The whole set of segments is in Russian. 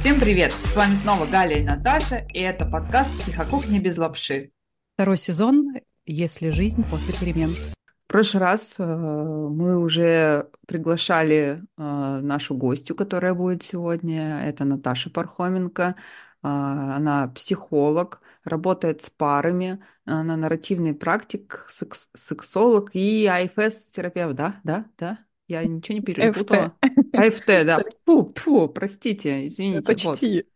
Всем привет! С вами снова Галя и Наташа, и это подкаст «Психокухня без лапши». Второй сезон «Если жизнь после перемен». В прошлый раз э, мы уже приглашали э, нашу гостью, которая будет сегодня. Это Наташа Пархоменко. Э, она психолог, работает с парами, она нарративный практик, секс сексолог и АФС-терапевт, да? Да? Да? Я ничего не перепутала. АФТ, да. Фу, фу, простите, извините. Почти. Вот.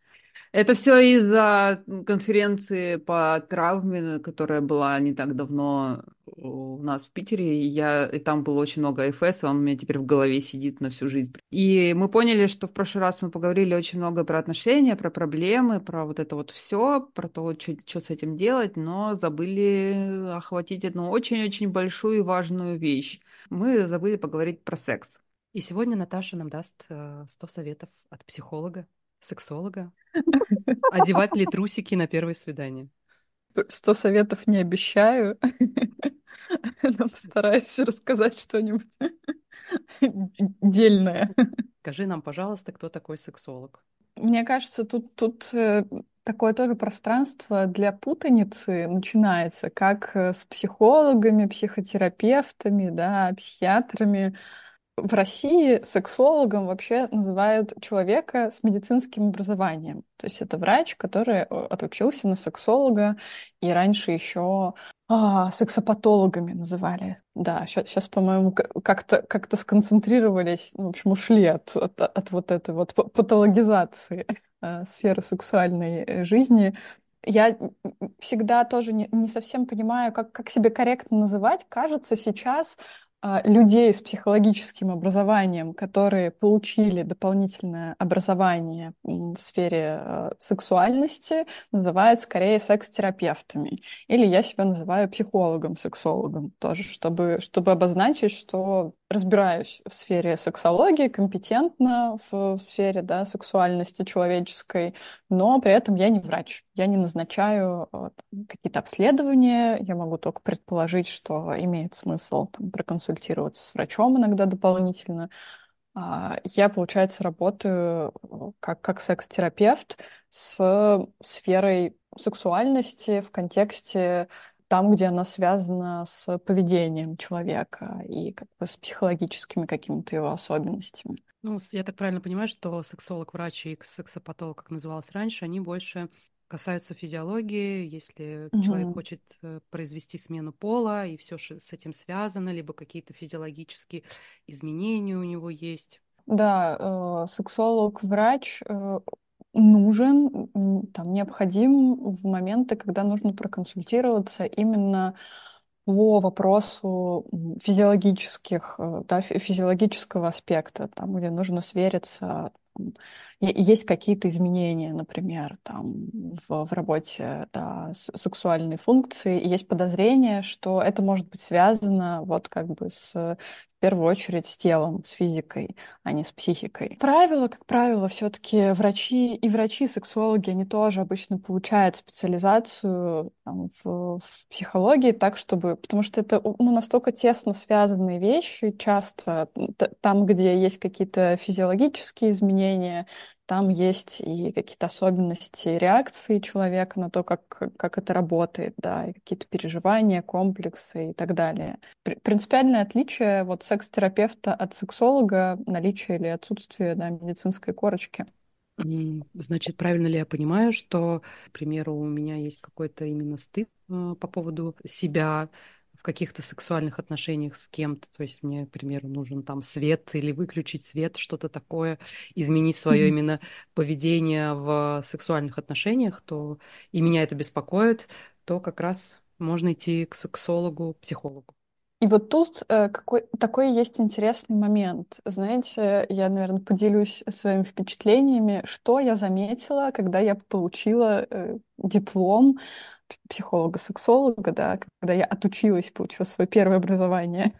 Это все из-за конференции по травме, которая была не так давно у нас в Питере. И, я, и там было очень много АФС, и он у меня теперь в голове сидит на всю жизнь. И мы поняли, что в прошлый раз мы поговорили очень много про отношения, про проблемы, про вот это вот все, про то, что, что с этим делать, но забыли охватить одну очень-очень большую и важную вещь мы забыли поговорить про секс. И сегодня Наташа нам даст 100 э, советов от психолога, сексолога. Одевать ли трусики на первое свидание? Сто советов не обещаю, но постараюсь рассказать что-нибудь дельное. Скажи нам, пожалуйста, кто такой сексолог? Мне кажется, тут, тут э, такое тоже пространство для путаницы начинается, как э, с психологами, психотерапевтами, да, психиатрами. В России сексологом вообще называют человека с медицинским образованием. То есть это врач, который э, отучился на сексолога, и раньше еще а, сексопатологами называли. Да, сейчас, сейчас по-моему, как-то как сконцентрировались, ну, в общем, ушли от, от, от вот этой вот патологизации э, сферы сексуальной э, жизни. Я всегда тоже не, не совсем понимаю, как, как себе корректно называть. Кажется, сейчас людей с психологическим образованием, которые получили дополнительное образование в сфере а, сексуальности, называют скорее секс-терапевтами. Или я себя называю психологом-сексологом тоже, чтобы, чтобы обозначить, что разбираюсь в сфере сексологии, компетентна в, в сфере да, сексуальности человеческой, но при этом я не врач. Я не назначаю э, какие-то обследования, я могу только предположить, что имеет смысл там, проконсультироваться с врачом иногда дополнительно. А, я, получается, работаю как, как секс-терапевт с сферой сексуальности в контексте там, где она связана с поведением человека и как бы с психологическими какими-то его особенностями. Ну, я так правильно понимаю, что сексолог, врач и сексопатолог, как называлось раньше, они больше касаются физиологии, если угу. человек хочет э, произвести смену пола, и все с этим связано, либо какие-то физиологические изменения у него есть. Да, э, сексолог, врач э, нужен, там, необходим в моменты, когда нужно проконсультироваться именно по вопросу физиологических, э, да, физиологического аспекта, там, где нужно свериться есть какие-то изменения, например, там, в, в работе да, сексуальной функции, и есть подозрение, что это может быть связано вот как бы с, в первую очередь с телом, с физикой, а не с психикой. Правило, как правило, все-таки врачи и врачи-сексологи, они тоже обычно получают специализацию там, в, в психологии так, чтобы... Потому что это ну, настолько тесно связанные вещи, часто там, где есть какие-то физиологические изменения, там есть и какие-то особенности реакции человека на то, как, как это работает, да, и какие-то переживания, комплексы и так далее. Принципиальное отличие вот секс-терапевта от сексолога — наличие или отсутствие да, медицинской корочки. Значит, правильно ли я понимаю, что, к примеру, у меня есть какой-то именно стыд э, по поводу себя, в каких-то сексуальных отношениях с кем-то, то есть мне, к примеру, нужен там свет или выключить свет, что-то такое, изменить свое mm-hmm. именно поведение в сексуальных отношениях, то и меня это беспокоит, то как раз можно идти к сексологу, психологу. И вот тут э, какой, такой есть интересный момент. Знаете, я, наверное, поделюсь своими впечатлениями, что я заметила, когда я получила э, диплом психолога-сексолога, да, когда я отучилась, получила свое первое образование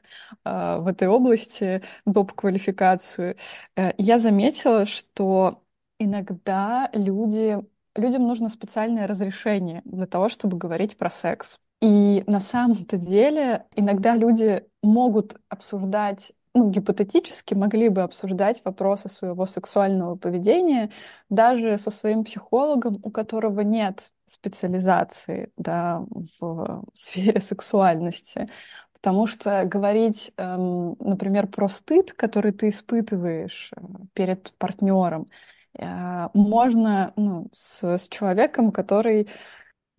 э, в этой области, доп. квалификацию, э, я заметила, что иногда люди, людям нужно специальное разрешение для того, чтобы говорить про секс. И на самом-то деле иногда люди могут обсуждать ну, гипотетически могли бы обсуждать вопросы своего сексуального поведения даже со своим психологом, у которого нет специализации да, в сфере сексуальности. Потому что говорить, эм, например, про стыд, который ты испытываешь э, перед партнером, э, можно ну, с, с человеком, который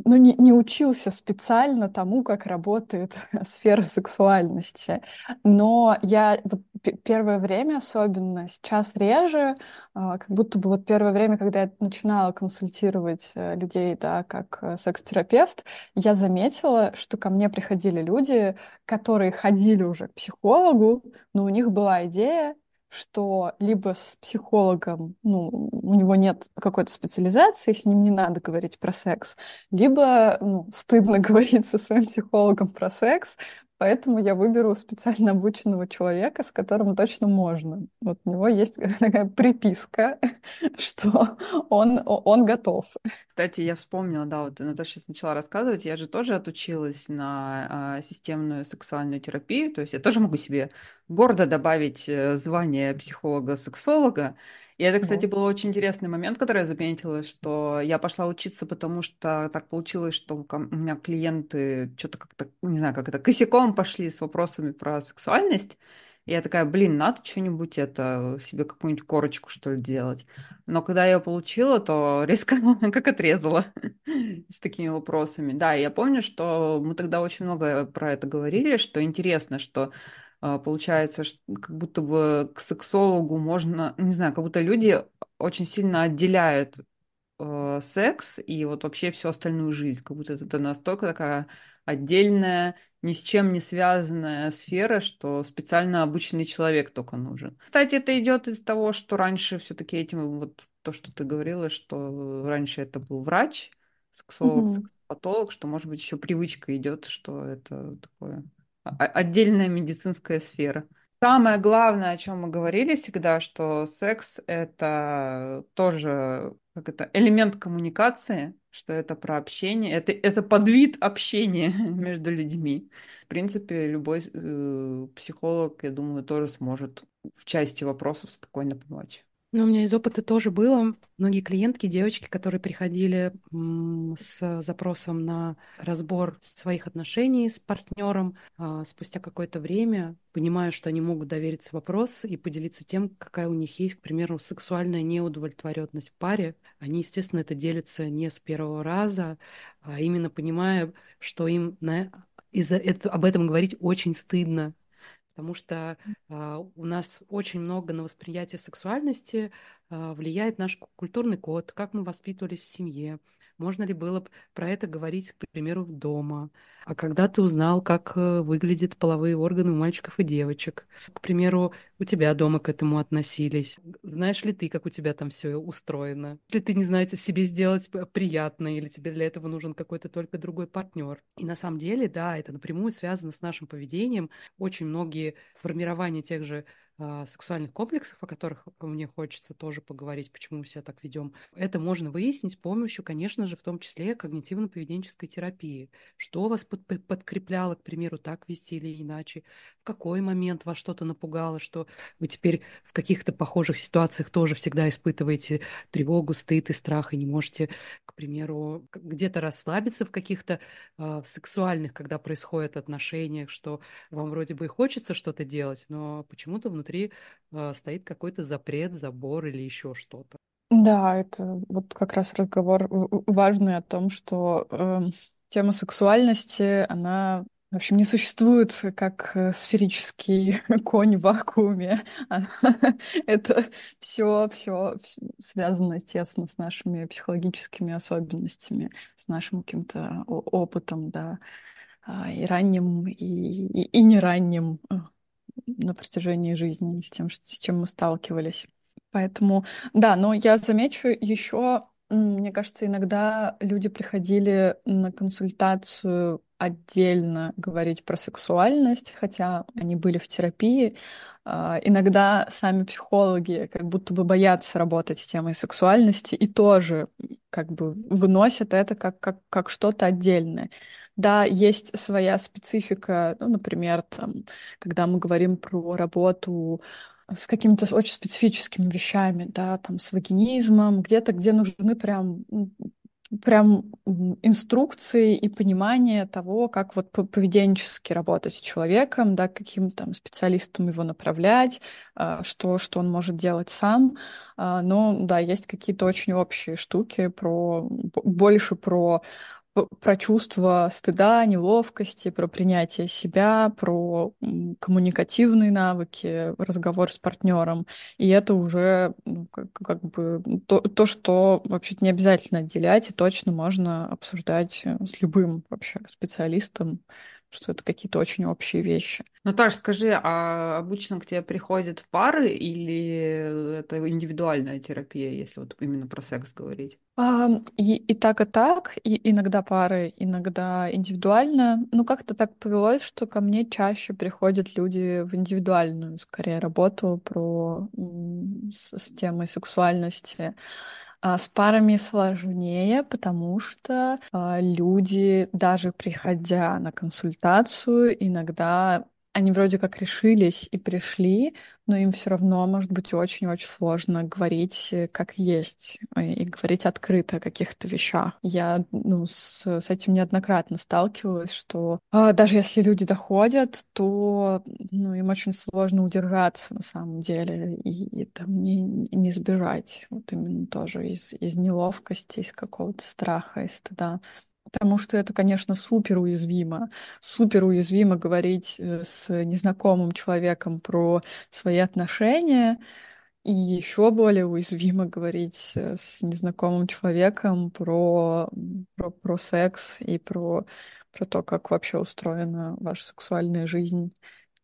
ну, не, не учился специально тому, как работает сфера сексуальности. Но я вот первое время особенно, сейчас реже, а, как будто бы вот первое время, когда я начинала консультировать э, людей, да, как э, секс-терапевт, я заметила, что ко мне приходили люди, которые ходили уже к психологу, но у них была идея, что либо с психологом, ну, у него нет какой-то специализации, с ним не надо говорить про секс, либо ну, стыдно говорить со своим психологом про секс, Поэтому я выберу специально обученного человека, с которым точно можно. Вот у него есть такая приписка, что он, он готов. Кстати, я вспомнила, да, вот Наташа сейчас начала рассказывать, я же тоже отучилась на а, системную сексуальную терапию, то есть я тоже могу себе гордо добавить э, звание психолога-сексолога, и это, кстати, был очень интересный момент, который я заметила, что я пошла учиться, потому что так получилось, что у меня клиенты что-то как-то, не знаю, как это, косяком пошли с вопросами про сексуальность. И я такая, блин, надо что-нибудь это, себе какую-нибудь корочку, что ли, делать. Но когда я получила, то резко как отрезала с такими вопросами. Да, я помню, что мы тогда очень много про это говорили, что интересно, что получается, как будто бы к сексологу можно, не знаю, как будто люди очень сильно отделяют э, секс и вот вообще всю остальную жизнь, как будто это настолько такая отдельная, ни с чем не связанная сфера, что специально обученный человек только нужен. Кстати, это идет из того, что раньше все-таки этим, вот то, что ты говорила, что раньше это был врач, сексолог, mm-hmm. сексопатолог, что, может быть, еще привычка идет, что это такое отдельная медицинская сфера. Самое главное, о чем мы говорили всегда, что секс это тоже как это, элемент коммуникации, что это про общение, это, это подвид общения между людьми. В принципе, любой э, психолог, я думаю, тоже сможет в части вопросов спокойно помочь. Ну, у меня из опыта тоже было. Многие клиентки, девочки, которые приходили с запросом на разбор своих отношений с партнером, а, спустя какое-то время, понимая, что они могут довериться вопрос и поделиться тем, какая у них есть, к примеру, сексуальная неудовлетворенность в паре, они, естественно, это делятся не с первого раза, а именно понимая, что им на... из-за этого, об этом говорить очень стыдно, потому что э, у нас очень много на восприятие сексуальности э, влияет наш культурный код, как мы воспитывались в семье, можно ли было про это говорить, к примеру, дома? А когда ты узнал, как э, выглядят половые органы у мальчиков и девочек? К примеру, у тебя дома к этому относились? Знаешь ли ты, как у тебя там все устроено? Или ты не знаете себе сделать приятно, или тебе для этого нужен какой-то только другой партнер? И на самом деле, да, это напрямую связано с нашим поведением. Очень многие формирования тех же сексуальных комплексов, о которых мне хочется тоже поговорить, почему мы себя так ведем, это можно выяснить с помощью, конечно же, в том числе когнитивно-поведенческой терапии. Что вас под, подкрепляло, к примеру, так вести или иначе? В какой момент вас что-то напугало, что вы теперь в каких-то похожих ситуациях тоже всегда испытываете тревогу, стыд и страх, и не можете, к примеру, где-то расслабиться в каких-то э, сексуальных, когда происходят отношения, что вам вроде бы и хочется что-то делать, но почему-то внутри внутри э, стоит какой-то запрет, забор или еще что-то. Да, это вот как раз разговор важный о том, что э, тема сексуальности, она в общем, не существует как э, сферический конь в вакууме. Это все, все связано тесно с нашими психологическими особенностями, с нашим каким-то опытом, да, а, и ранним, и, и, и не ранним на протяжении жизни, с тем, с чем мы сталкивались. Поэтому, да, но я замечу еще, мне кажется, иногда люди приходили на консультацию отдельно говорить про сексуальность, хотя они были в терапии. А, иногда сами психологи как будто бы боятся работать с темой сексуальности и тоже как бы выносят это как, как, как что-то отдельное. Да, есть своя специфика, ну, например, там, когда мы говорим про работу с какими-то очень специфическими вещами, да, там, с вагинизмом, где-то, где нужны прям прям инструкции и понимание того, как вот поведенчески работать с человеком, да, каким там специалистом его направлять, а, что, что он может делать сам. А, но да, есть какие-то очень общие штуки про больше про про чувство стыда, неловкости, про принятие себя, про коммуникативные навыки, разговор с партнером. И это уже ну, как, как бы то, то, что вообще-то не обязательно отделять, и точно можно обсуждать э, с любым вообще специалистом что это какие-то очень общие вещи. Наташ, скажи, а обычно к тебе приходят пары или это индивидуальная терапия, если вот именно про секс говорить? А, и, и так, и так, и иногда пары, иногда индивидуально. Ну, как-то так повелось, что ко мне чаще приходят люди в индивидуальную, скорее, работу про с, с темой сексуальности. А с парами сложнее, потому что а, люди, даже приходя на консультацию, иногда они вроде как решились и пришли, но им все равно может быть очень-очень сложно говорить э, как есть э, и говорить открыто о каких-то вещах. Я ну, с, с этим неоднократно сталкивалась, что а, даже если люди доходят, то ну, им очень сложно удержаться на самом деле и, и там не, не сбежать. Вот именно тоже из, из неловкости, из какого-то страха, из стыда. Потому что это, конечно, супер уязвимо. Супер уязвимо говорить э, с незнакомым человеком про свои отношения. И еще более уязвимо говорить э, с незнакомым человеком про, про, про секс и про, про то, как вообще устроена ваша сексуальная жизнь.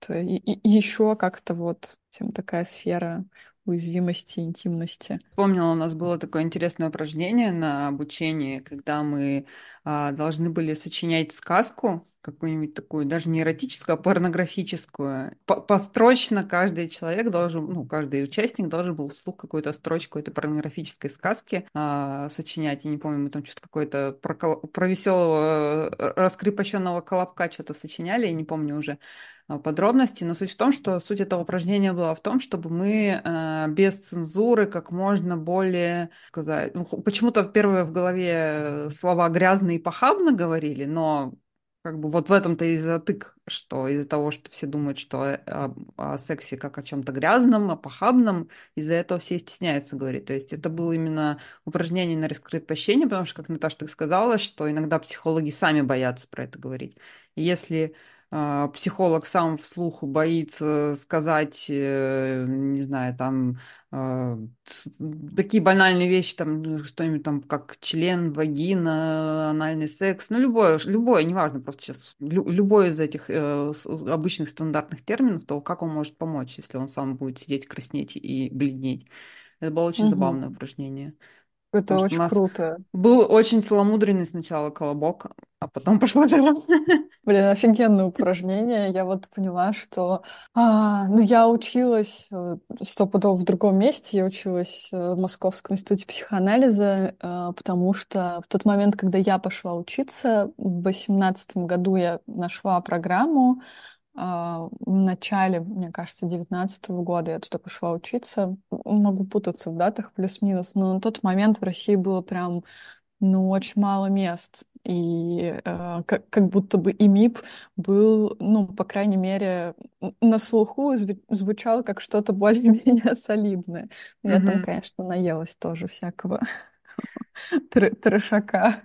Это и, и еще как-то вот тем такая сфера уязвимости, интимности. Помнила, у нас было такое интересное упражнение на обучении, когда мы должны были сочинять сказку, какую-нибудь такую, даже не эротическую, а порнографическую. Построчно каждый человек должен, ну, каждый участник должен был вслух какую-то строчку этой порнографической сказки а, сочинять. Я не помню, мы там что-то какое-то про, про веселого э, раскрепощенного колобка что-то сочиняли, я не помню уже. А, подробности, но суть в том, что суть этого упражнения была в том, чтобы мы э, без цензуры как можно более сказать, ну, почему-то первые в голове слова грязные похабно говорили, но как бы вот в этом-то и затык, что из-за того, что все думают, что о, о, о сексе как о чем-то грязном, о похабном, из-за этого все стесняются говорить. То есть это было именно упражнение на раскрепощение, потому что, как Наташа так сказала, что иногда психологи сами боятся про это говорить. И если психолог сам вслух боится сказать, э, не знаю, там а, такие банальные вещи, там что-нибудь там как член, вагина, анальный секс, ну любое, любое, неважно, просто сейчас любой из этих э, обычных стандартных терминов, то как он может помочь, если он сам будет сидеть, краснеть и бледнеть. Это было очень угу. забавное упражнение. Это Потому очень круто. Был очень целомудренный сначала колобок, а потом пошла жара. Блин, офигенное упражнение. Я вот поняла, что... А, ну, я училась э, стопудово в другом месте. Я училась э, в Московском институте психоанализа, э, потому что в тот момент, когда я пошла учиться, в восемнадцатом году я нашла программу, в начале, мне кажется, девятнадцатого года я туда пошла учиться. Могу путаться в датах плюс-минус, но на тот момент в России было прям, ну, очень мало мест. И э, как, как будто бы ИМИП был, ну, по крайней мере, на слуху звучал как что-то более-менее солидное. Я mm-hmm. там, конечно, наелась тоже всякого трешака.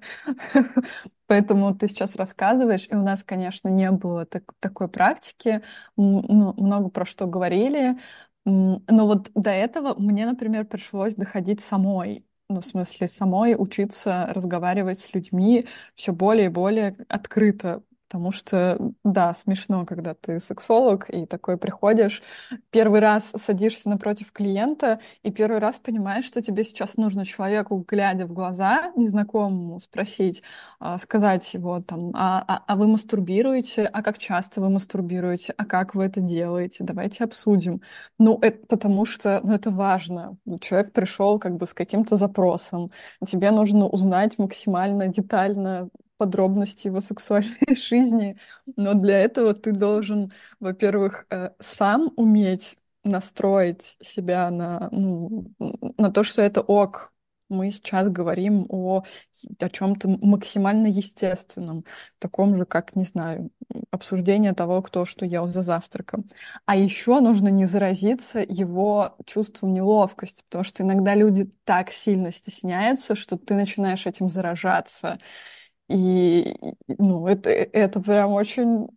Поэтому ты сейчас рассказываешь, и у нас, конечно, не было так, такой практики, ну, много про что говорили, но вот до этого мне, например, пришлось доходить самой, ну, в смысле, самой учиться разговаривать с людьми все более и более открыто Потому что, да, смешно, когда ты сексолог и такой приходишь, первый раз садишься напротив клиента и первый раз понимаешь, что тебе сейчас нужно человеку, глядя в глаза, незнакомому, спросить, а, сказать его там, а, а, а вы мастурбируете, а как часто вы мастурбируете, а как вы это делаете, давайте обсудим. Ну, это потому что, ну, это важно. Человек пришел как бы с каким-то запросом, тебе нужно узнать максимально детально подробности его сексуальной жизни, но для этого ты должен, во-первых, э, сам уметь настроить себя на, ну, на то, что это ок. Мы сейчас говорим о, о чем-то максимально естественном, таком же, как, не знаю, обсуждение того, кто что ел за завтраком. А еще нужно не заразиться его чувством неловкости, потому что иногда люди так сильно стесняются, что ты начинаешь этим заражаться. И, ну, это, это прям очень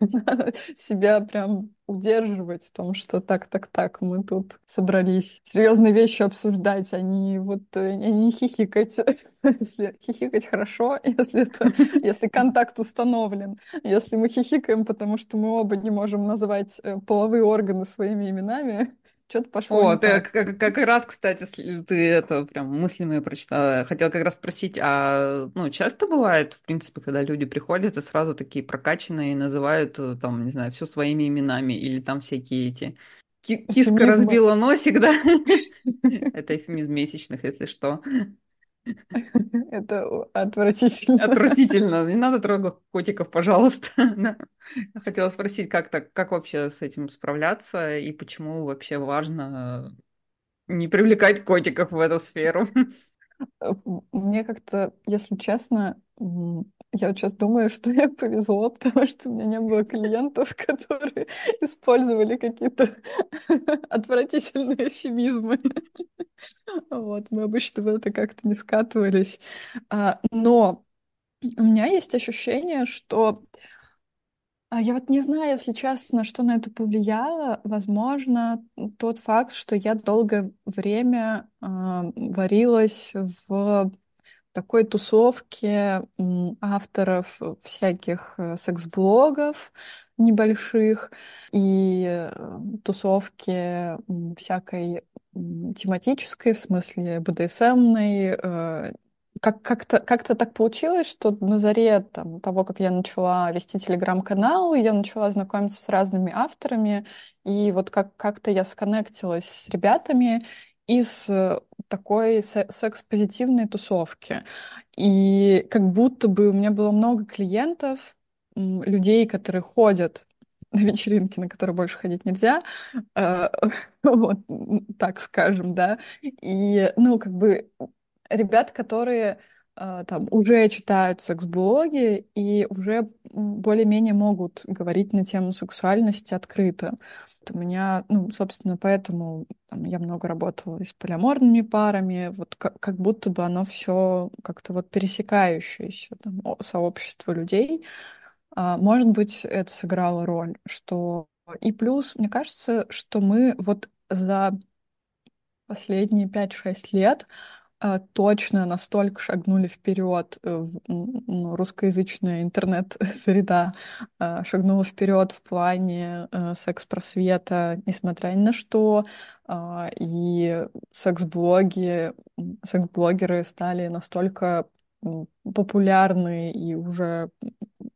себя прям удерживать в том, что так, так, так, мы тут собрались серьезные вещи обсуждать, а не вот а не хихикать. если хихикать хорошо, если это, если контакт установлен. Если мы хихикаем, потому что мы оба не можем назвать э, половые органы своими именами, что-то пошло О, ты как, как раз, кстати, ты это прям мысли мои прочитала. Хотела как раз спросить, а ну, часто бывает, в принципе, когда люди приходят и сразу такие прокачанные называют э, там, не знаю, все своими именами или там всякие эти Киска разбила носик, да? Это эфемизм месячных, если что. Это отвратительно. Отвратительно. Не надо трогать котиков, пожалуйста. Хотела спросить, как так, как вообще с этим справляться и почему вообще важно не привлекать котиков в эту сферу? Э, мне как-то, если честно, я вот сейчас думаю, что мне повезло, потому что у меня не было клиентов, которые использовали какие-то отвратительные эфемизмы. Вот, мы обычно в это как-то не скатывались. А, но у меня есть ощущение, что а я вот не знаю, если честно, что на это повлияло. Возможно, тот факт, что я долгое время э, варилась в такой тусовке авторов всяких э, секс-блогов небольших и э, тусовки всякой тематической, в смысле БДСМной. Э, как- как-то, как-то так получилось, что на заре там, того, как я начала вести телеграм-канал, я начала знакомиться с разными авторами, и вот как- как-то я сконнектилась с ребятами из такой секс-позитивной тусовки. И как будто бы у меня было много клиентов, людей, которые ходят на вечеринки, на которые больше ходить нельзя, э, вот так скажем, да, и, ну, как бы ребят, которые там уже читают секс-блоги и уже более-менее могут говорить на тему сексуальности открыто. Вот у меня, ну, собственно, поэтому там, я много работала и с полиаморными парами, вот как, как будто бы оно все как-то вот пересекающееся там, сообщество людей, а, может быть, это сыграло роль, что... И плюс, мне кажется, что мы вот за последние 5-6 лет а, точно настолько шагнули вперед э, ну, русскоязычная интернет-среда а, шагнула вперед в плане э, секс-просвета, несмотря ни на что, и секс-блоги, секс-блогеры стали настолько популярны и уже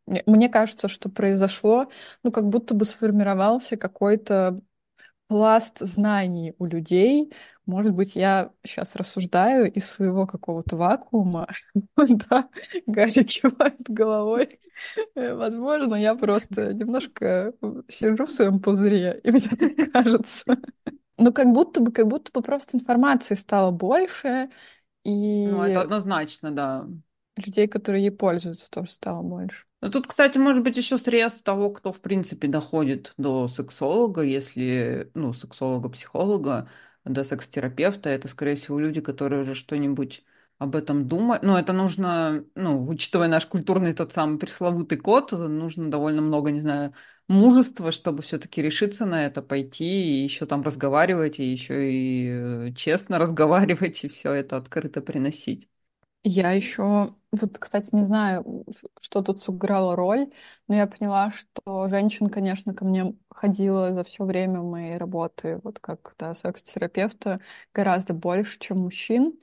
мне кажется, что произошло, ну, как будто бы сформировался какой-то пласт знаний у людей. Может быть, я сейчас рассуждаю из своего какого-то вакуума. Да, Гарри кивает головой. Э, возможно, я просто немножко сижу в своем пузыре, и мне так кажется. Ну, как будто бы, как будто бы просто информации стало больше, и... Ну, это однозначно, да. Людей, которые ей пользуются, тоже стало больше. Ну, тут, кстати, может быть еще срез того, кто, в принципе, доходит до сексолога, если, ну, сексолога-психолога, до секс-терапевта, это, скорее всего, люди, которые уже что-нибудь об этом думают. Но это нужно, ну, учитывая наш культурный тот самый пресловутый код, нужно довольно много, не знаю, мужества, чтобы все-таки решиться на это, пойти и еще там разговаривать, и еще и э, честно разговаривать, и все это открыто приносить. Я еще, вот, кстати, не знаю, что тут сыграло роль, но я поняла, что женщин, конечно, ко мне ходило за все время моей работы, вот как да, секс-терапевта, гораздо больше, чем мужчин.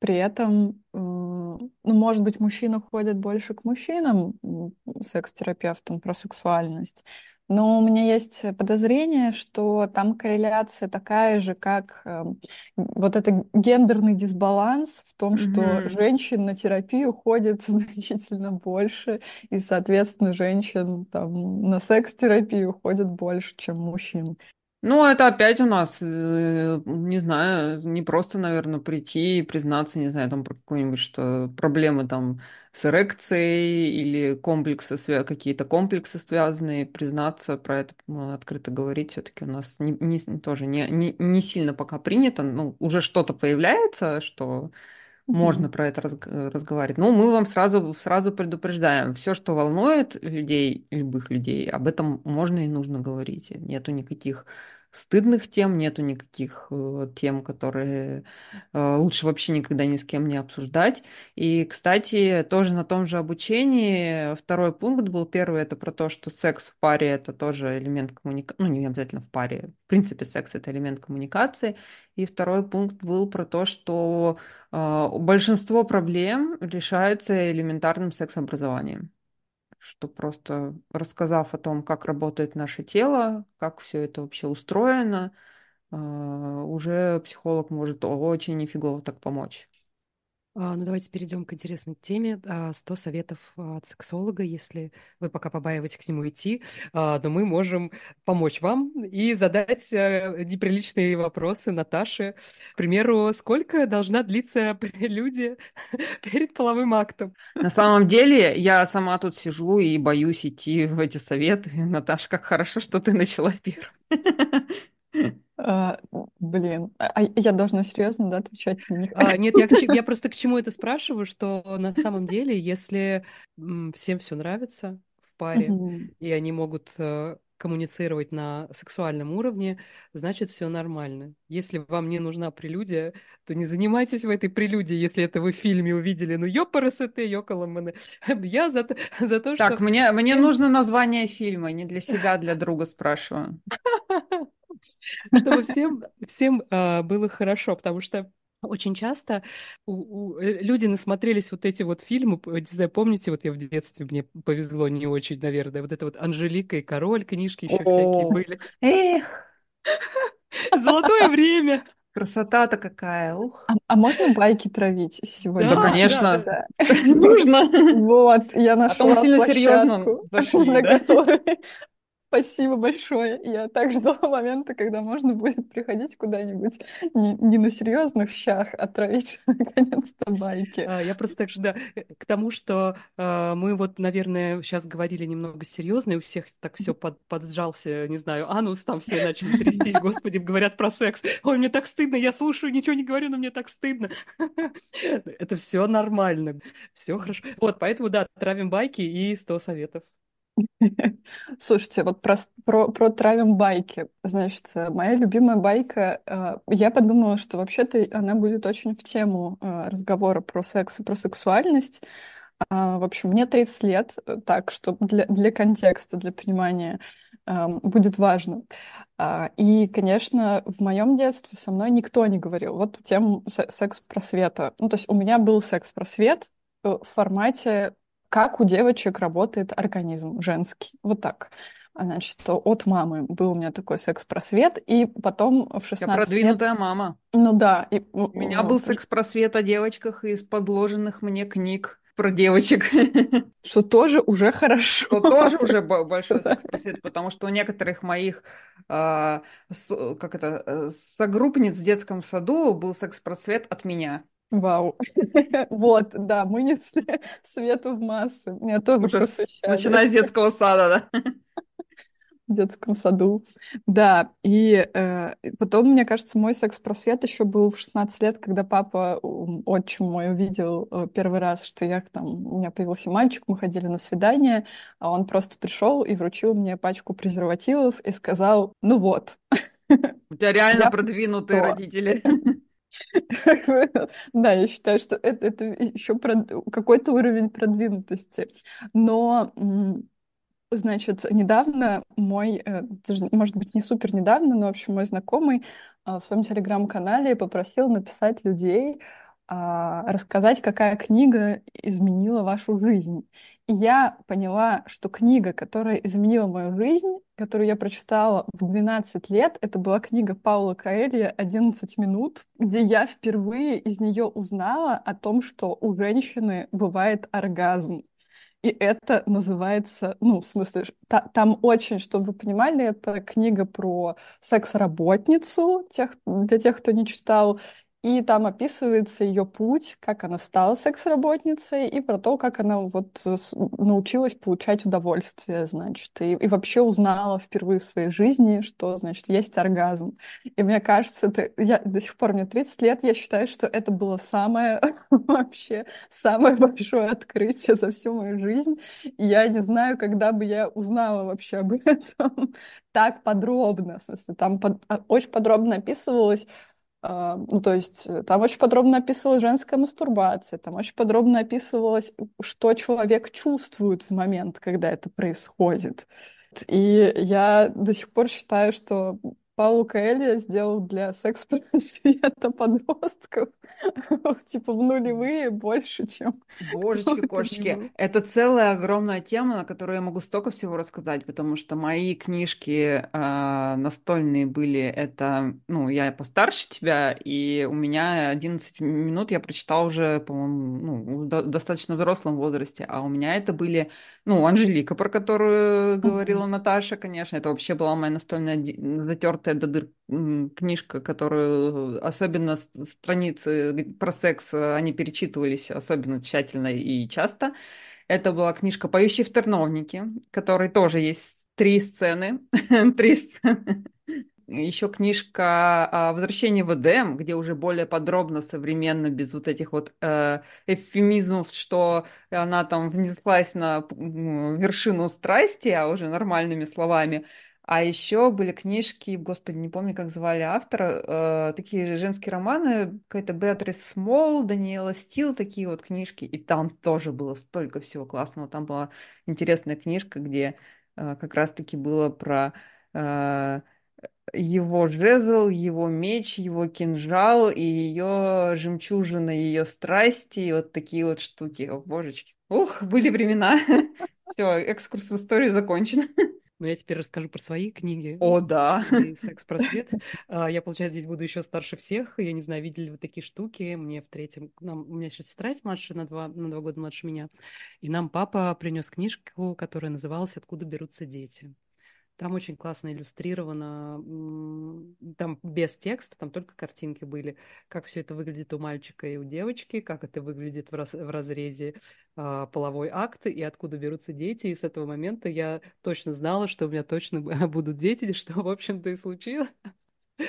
При этом, ну, может быть, мужчины ходят больше к мужчинам, секс-терапевтам, про сексуальность, но у меня есть подозрение, что там корреляция такая же, как э, вот это гендерный дисбаланс в том, что Мгм. женщин на терапию ходит значительно больше, и, соответственно, женщин там на секс-терапию ходит больше, чем мужчин. Ну, это опять у нас, э, не знаю, не просто, наверное, прийти и признаться, не знаю, там про какую-нибудь, что проблемы там с эрекцией или комплексы, какие-то комплексы связанные, признаться про это, м, открыто говорить, все-таки у нас не, не- тоже не, не, не сильно пока принято, ну, уже что-то появляется, что можно про это разг- разговаривать. Ну, мы вам сразу, сразу предупреждаем, все, что волнует людей, любых людей, об этом можно и нужно говорить. Нету никаких стыдных тем, нету никаких э, тем, которые э, лучше вообще никогда ни с кем не обсуждать. И, кстати, тоже на том же обучении второй пункт был. Первый это про то, что секс в паре это тоже элемент коммуникации, ну не обязательно в паре, в принципе секс это элемент коммуникации. И второй пункт был про то, что э, большинство проблем решается элементарным сексообразованием что просто рассказав о том, как работает наше тело, как все это вообще устроено, э, уже психолог может очень нифигово так помочь. А, Ну, давайте перейдем к интересной теме. А, 100 советов а, от сексолога, если вы пока побаиваетесь к нему идти, а, но мы можем помочь вам и задать э, неприличные вопросы Наташе. К примеру, сколько должна длиться прелюдия перед половым актом? На самом деле, я сама тут сижу и боюсь идти в эти советы. Наташа, как хорошо, что ты начала первым. А, блин, а а я должна серьезно, да, отвечать на них? А, нет, я, к я просто к чему это спрашиваю, что на самом деле, если всем все нравится в паре, и они могут э, коммуницировать на сексуальном уровне, значит, все нормально. Если вам не нужна прелюдия, то не занимайтесь в этой прелюдии, если это вы в фильме увидели. Ну, ёпарасоте, ёкаламаны. Я за, то- за то, Так, что мне, мне всем нужно название фильма, не для себя, а для друга спрашиваю. чтобы всем, всем а, было хорошо, потому что очень часто у- у- э, люди насмотрелись вот эти вот фильмы, не знаю, помните, вот я в детстве, мне повезло не очень, наверное, вот это вот Анжелика и Король, книжки еще всякие О, были. эх, Золотое время. красота-то какая, ух. А, а можно байки травить сегодня? Да, Да, конечно, да. Да. нужно. Вот, я А то мы нашла сильно серьезно зашли, на да? которой... Спасибо большое. Я так ждала момента, когда можно будет приходить куда-нибудь не, не на серьезных щах, а травить наконец-то байки. А, Я просто да, э, к тому, что а, мы вот, наверное, сейчас говорили немного серьезно, и у всех так все под, поджался, не знаю, анус, там все начали трястись, господи, говорят про секс. Ой, мне так стыдно, я слушаю, ничего не говорю, но мне так стыдно. Это все нормально, все хорошо. Вот, поэтому, да, травим байки и 100 советов. Слушайте, вот про, про, про травим байки. Значит, э, моя любимая байка, э, я подумала, что вообще-то она будет очень в тему э, разговора про секс и про сексуальность. А, В общем, мне 30 лет, э, так, что для, для контекста, для понимания эм, будет важно. А, И, конечно, в моем детстве со мной никто не говорил вот тему се- секс-просвета. Ну, то есть у меня был секс-просвет э, в формате, как у девочек работает организм женский. Вот так. Значит, от мамы был у меня такой секс-просвет, и потом в Я 16 лет... продвинутая мама. Ну да, и, У меня был секс-просвет о девочках из подложенных мне книг про девочек. что тоже уже хорошо. Что тоже уже бо- большой секс-просвет, потому что у некоторых моих а, с- как это, э, согруппниц в детском саду был секс-просвет от меня. Вау. Вот, да, мы несли свет в массы. Меня тоже просвещали начиная с детского сада, да. в детском саду. Да, и э, потом, мне кажется, мой секс-просвет еще был в 16 лет, когда папа, отчим мой, увидел э, первый раз, что я там, у меня появился мальчик, мы ходили на свидание, а он просто пришел и вручил мне пачку презервативов и сказал, ну вот, У тебя реально Я продвинутые то. родители. Да, я считаю, что это, это еще какой-то уровень продвинутости. Но, значит, недавно мой, э, может быть, не супер недавно, но, в общем, мой знакомый а, в своем телеграм-канале попросил написать людей, рассказать, какая книга изменила вашу жизнь. И я поняла, что книга, которая изменила мою жизнь, которую я прочитала в 12 лет, это была книга Паула Каэлья «11 минут», где я впервые из нее узнала о том, что у женщины бывает оргазм. И это называется, ну, в смысле, та, там очень, чтобы вы понимали, это книга про секс-работницу, тех, для тех, кто не читал, и там описывается ее путь, как она стала секс-работницей, и про то, как она вот э, научилась получать удовольствие, значит, и, и вообще узнала впервые в своей жизни, что, значит, есть оргазм. И мне кажется, это, я до сих пор, мне 30 лет, я считаю, что это было самое, вообще, самое большое открытие за всю мою жизнь. И я не знаю, когда бы я узнала вообще об этом так подробно. В смысле, там под, а, очень подробно описывалось, ну, то есть э, там очень подробно описывалась женская мастурбация, там очень подробно описывалось, что человек чувствует в момент, когда это происходит. И я до сих пор считаю, что Паулу Коэльо сделал для секс-просвета подростков, типа в нулевые больше, чем Божечки, кошечки, это целая огромная тема, на которую я могу столько всего рассказать, потому что мои книжки э, настольные были, это, ну, я постарше тебя, и у меня 11 минут я прочитала уже, по-моему, ну, в достаточно взрослом возрасте, а у меня это были, ну, Анжелика, про которую говорила Наташа, конечно, это вообще была моя настольная затертая до дыр книжка, которую особенно страницы про секс, э, они перечитывались особенно тщательно и часто. Это была книжка «Поющий в терновнике», которой тоже есть три сцены. три сцены. Еще книжка «Возвращение в Эдем», где уже более подробно, современно, без вот этих вот э, эвфемизмов, что она там внеслась на вершину страсти, а уже нормальными словами. А еще были книжки, господи, не помню, как звали автора, э, такие женские романы, какая-то Беатрис Смол, Даниэла Стил, такие вот книжки. И там тоже было столько всего классного. Там была интересная книжка, где э, как раз-таки было про э, его жезл, его меч, его кинжал и ее жемчужина, ее страсти, и вот такие вот штуки. О, божечки. Ух, были времена. Все, экскурс в историю закончен. Но я теперь расскажу про свои книги. О, да. Секс-просвет. А, я, получается, здесь буду еще старше всех. Я не знаю, видели вы такие штуки. Мне в третьем... Нам... У меня еще сестра есть младше, на два, на два года младше меня. И нам папа принес книжку, которая называлась «Откуда берутся дети». Там очень классно иллюстрировано, там без текста, там только картинки были, как все это выглядит у мальчика и у девочки, как это выглядит в, раз, в разрезе э, половой акт и откуда берутся дети. И с этого момента я точно знала, что у меня точно будут дети, что, в общем-то, и случилось.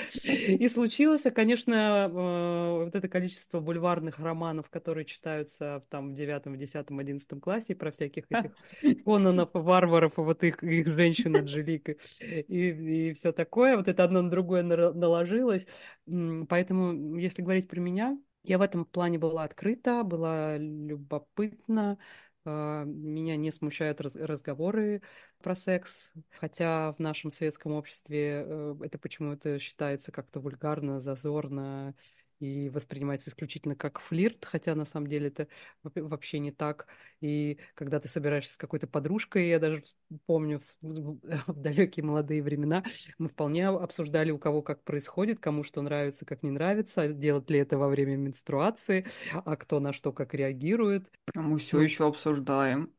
И случилось, а, конечно, э, вот это количество бульварных романов, которые читаются там в девятом, в десятом, одиннадцатом классе про всяких этих Кононов, варваров, вот их, их женщин Анжелик и, и все такое. Вот это одно на другое наложилось. Поэтому, если говорить про меня, я в этом плане была открыта, была любопытна, а, меня не смущают раз разговоры про секс, хотя в нашем светском обществе э, это почему-то считается как-то вульгарно, зазорно и воспринимается исключительно как флирт, хотя на самом деле это вообще не так. И когда ты собираешься с какой-то подружкой, я даже помню в, далекие молодые времена, мы вполне обсуждали, у кого как происходит, кому что нравится, как не нравится, делать ли это во время менструации, а кто на что как реагирует. А мы все еще обсуждаем.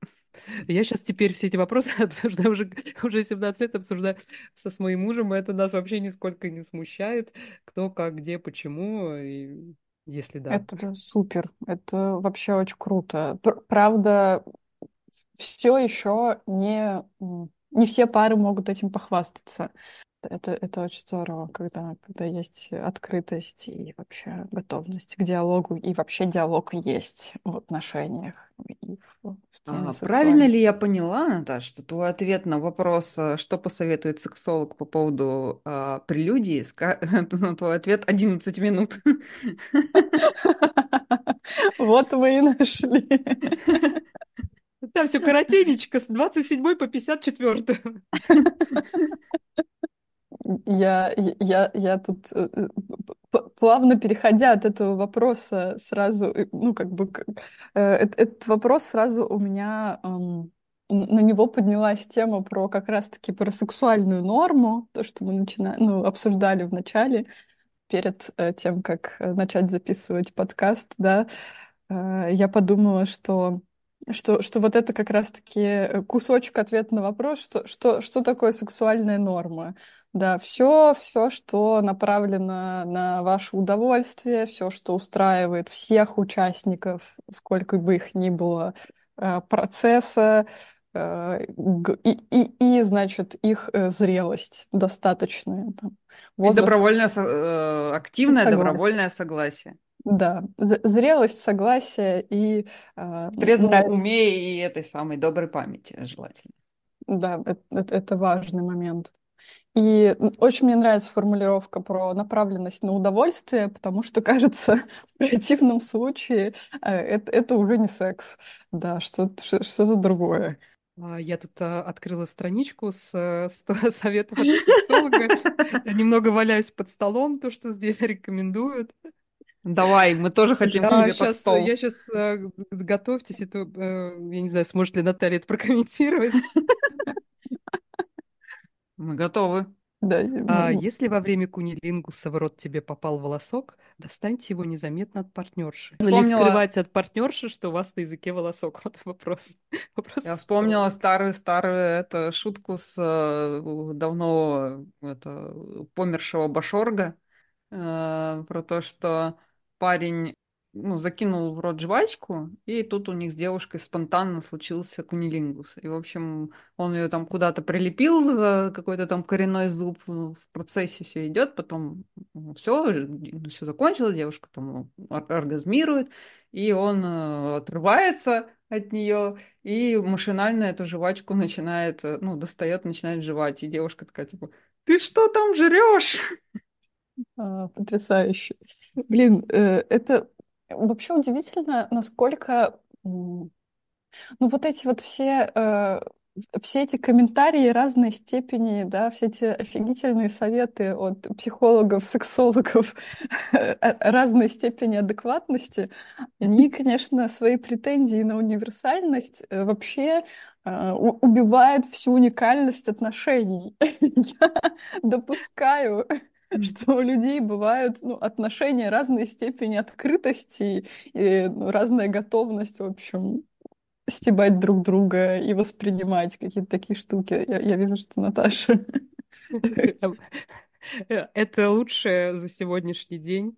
Я сейчас теперь все эти вопросы обсуждаю уже, уже 17 лет, обсуждаю со своим мужем, и это нас вообще нисколько не смущает, кто, как, где, почему, и если да. Это супер, это вообще очень круто. Правда, все еще не, не все пары могут этим похвастаться. Это, это очень здорово, когда, когда есть открытость и вообще готовность к диалогу, и вообще диалог есть в отношениях, и в А, теме правильно ли я поняла, Наташа, что твой ответ на вопрос, э, что посоветует сексолог по поводу а, прелюдии, ска- ну, твой ответ 11 минут. Вот вы и нашли. Там все коротенечко, с 27 по 54. Я, я, я тут э, э, плавно переходя от этого вопроса сразу, э, ну, как бы, этот вопрос сразу у меня, на него поднялась тема про как раз-таки про сексуальную норму, то, что мы начина... ну, обсуждали в начале, перед тем, как начать записывать подкаст, да, я подумала, что что, что вот это как раз-таки э, кусочек ответа на вопрос, что, что, что такое сексуальная норма. Да, все, все, что направлено на ваше удовольствие, все, что устраивает всех участников, сколько бы их ни было, э, процесса, э, и, и, и, значит, их зрелость достаточная. Там, И добровольное, активное согласия. добровольное согласие. Да, зрелость, согласие и э, В трезвом нравится. уме и этой самой доброй памяти желательно. Да, это, это важный момент. И очень мне нравится формулировка про направленность на удовольствие, потому что, кажется, в противном случае э, это, это уже не секс, да, что-то, что- что-то другое. А, Я тут а, открыла страничку с э, 100 советов от сексолога. Немного валяюсь под столом, то, что здесь рекомендуют. Давай, мы тоже хотим к А, тебе под сейчас, стол. я сейчас, готовьтесь, это, э, я не знаю, сможет ли Наталья это прокомментировать. Мы готовы. Да, А если во время кунилингуса в рот тебе попал волосок, достаньте его незаметно от партнерши. Или Вспомнила- скрывать от партнерши, что у вас на языке волосок. Вот вопрос. Вопрос Я вспомнила старую-старую это, шутку с э, давно это, помершего Башорга э, про то, что парень ну, закинул в рот жвачку, и тут у них с девушкой спонтанно случился кунилингус. И, в общем, он ее там куда-то прилепил за какой-то там коренной зуб. В процессе все идет, потом все, все закончилось, девушка там ор- оргазмирует, и он э, отрывается от нее и машинально эту жвачку начинает, э, ну, достает, начинает жевать. И девушка такая, типа, ты что там жрешь? а, потрясающе. Блин, э, это вообще удивительно, насколько Ну, вот эти вот все, э, все эти комментарии разной степени, да, все эти офигительные советы от психологов, сексологов э, разной степени адекватности, они, конечно, свои претензии на универсальность вообще убивают всю уникальность отношений. Я допускаю, что у людей бывают ну, отношения разной степени открытости и ну, разная готовность, в общем, стебать друг друга и воспринимать какие-то такие штуки. Я, я вижу, что Наташа. Это лучшее за сегодняшний день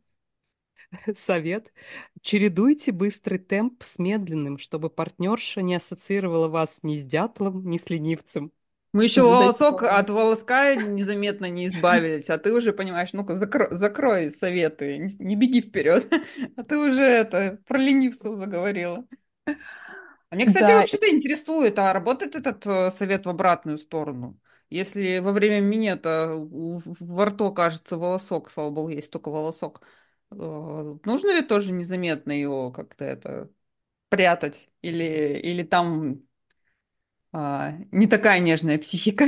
совет. Чередуйте быстрый темп с медленным, чтобы партнерша не ассоциировала вас ни с дятлом, ни с ленивцем. Мы еще волосок от волоска незаметно не избавились, а ты уже понимаешь, ну-ка закро- закрой советы, не, не беги вперед, а ты уже это про ленивцев заговорила. А мне, кстати, Да, вообще-то интересует, а работает этот э, совет в обратную сторону? Если во время минета во рту окажется волосок, слава богу, есть только волосок, э, нужно ли тоже незаметно его как-то это прятать? Или, или там а, не такая нежная психика?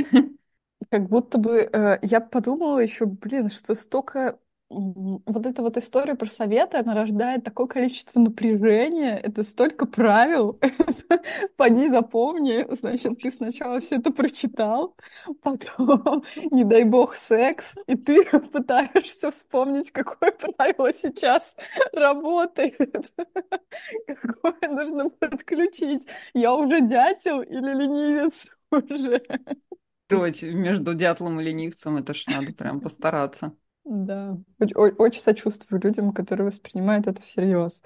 как будто бы э, я подумала еще, блин, что столько вот эта вот история про советы, она рождает такое количество напряжения, это столько правил, поди запомни, значит, ты сначала все это прочитал, потом, не дай бог, секс, и ты пытаешься вспомнить, какое правило сейчас работает, какое нужно подключить. Я уже дятел или ленивец уже? Выбрать между дятлом и ленивцем, это ж надо прям постараться. Да, очень сочувствую людям, которые воспринимают это всерьез.